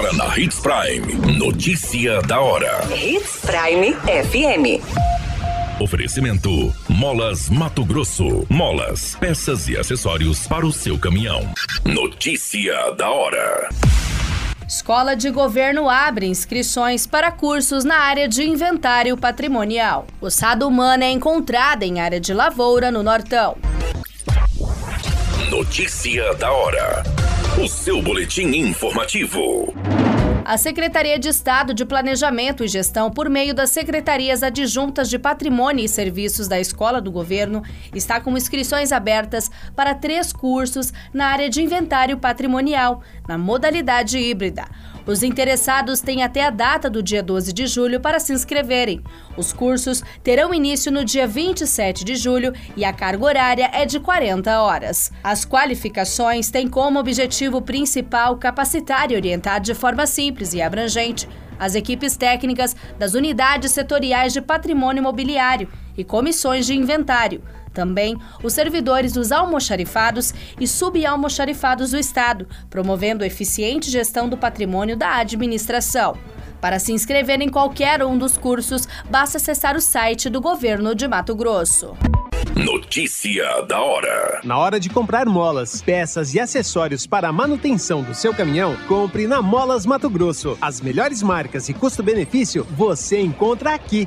Agora na Hits Prime. Notícia da hora. Hits Prime FM. Oferecimento: Molas Mato Grosso. Molas, peças e acessórios para o seu caminhão. Notícia da hora. Escola de Governo abre inscrições para cursos na área de inventário patrimonial. Ossada humana é encontrada em área de lavoura no Nortão. Notícia da hora. O seu boletim informativo. A Secretaria de Estado de Planejamento e Gestão, por meio das secretarias adjuntas de Patrimônio e Serviços da Escola do Governo, está com inscrições abertas para três cursos na área de inventário patrimonial, na modalidade híbrida. Os interessados têm até a data do dia 12 de julho para se inscreverem. Os cursos terão início no dia 27 de julho e a carga horária é de 40 horas. As qualificações têm como objetivo principal capacitar e orientar de forma simples e abrangente as equipes técnicas das unidades setoriais de patrimônio imobiliário e comissões de inventário também os servidores dos almoxarifados e subalmoxarifados do Estado, promovendo eficiente gestão do patrimônio da administração. Para se inscrever em qualquer um dos cursos, basta acessar o site do governo de Mato Grosso. Notícia da hora. Na hora de comprar molas, peças e acessórios para a manutenção do seu caminhão, compre na Molas Mato Grosso. As melhores marcas e custo-benefício você encontra aqui.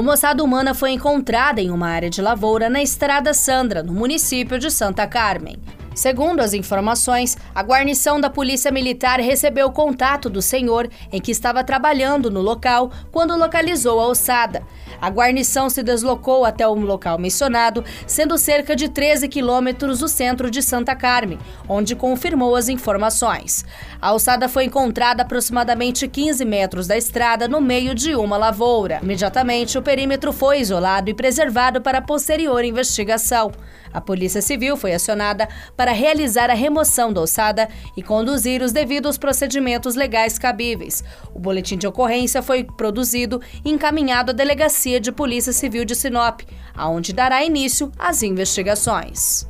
Uma ossada humana foi encontrada em uma área de lavoura na Estrada Sandra, no município de Santa Carmen. Segundo as informações, a guarnição da Polícia Militar recebeu contato do senhor em que estava trabalhando no local quando localizou a ossada. A guarnição se deslocou até o local mencionado, sendo cerca de 13 quilômetros do centro de Santa Carmen, onde confirmou as informações. A ossada foi encontrada aproximadamente 15 metros da estrada, no meio de uma lavoura. Imediatamente, o perímetro foi isolado e preservado para posterior investigação. A Polícia Civil foi acionada para realizar a remoção da ossada e conduzir os devidos procedimentos legais cabíveis. O boletim de ocorrência foi produzido e encaminhado à delegacia de Polícia Civil de Sinop, aonde dará início às investigações.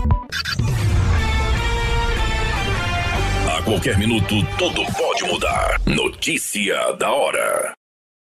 A qualquer minuto, tudo pode mudar. Notícia da hora.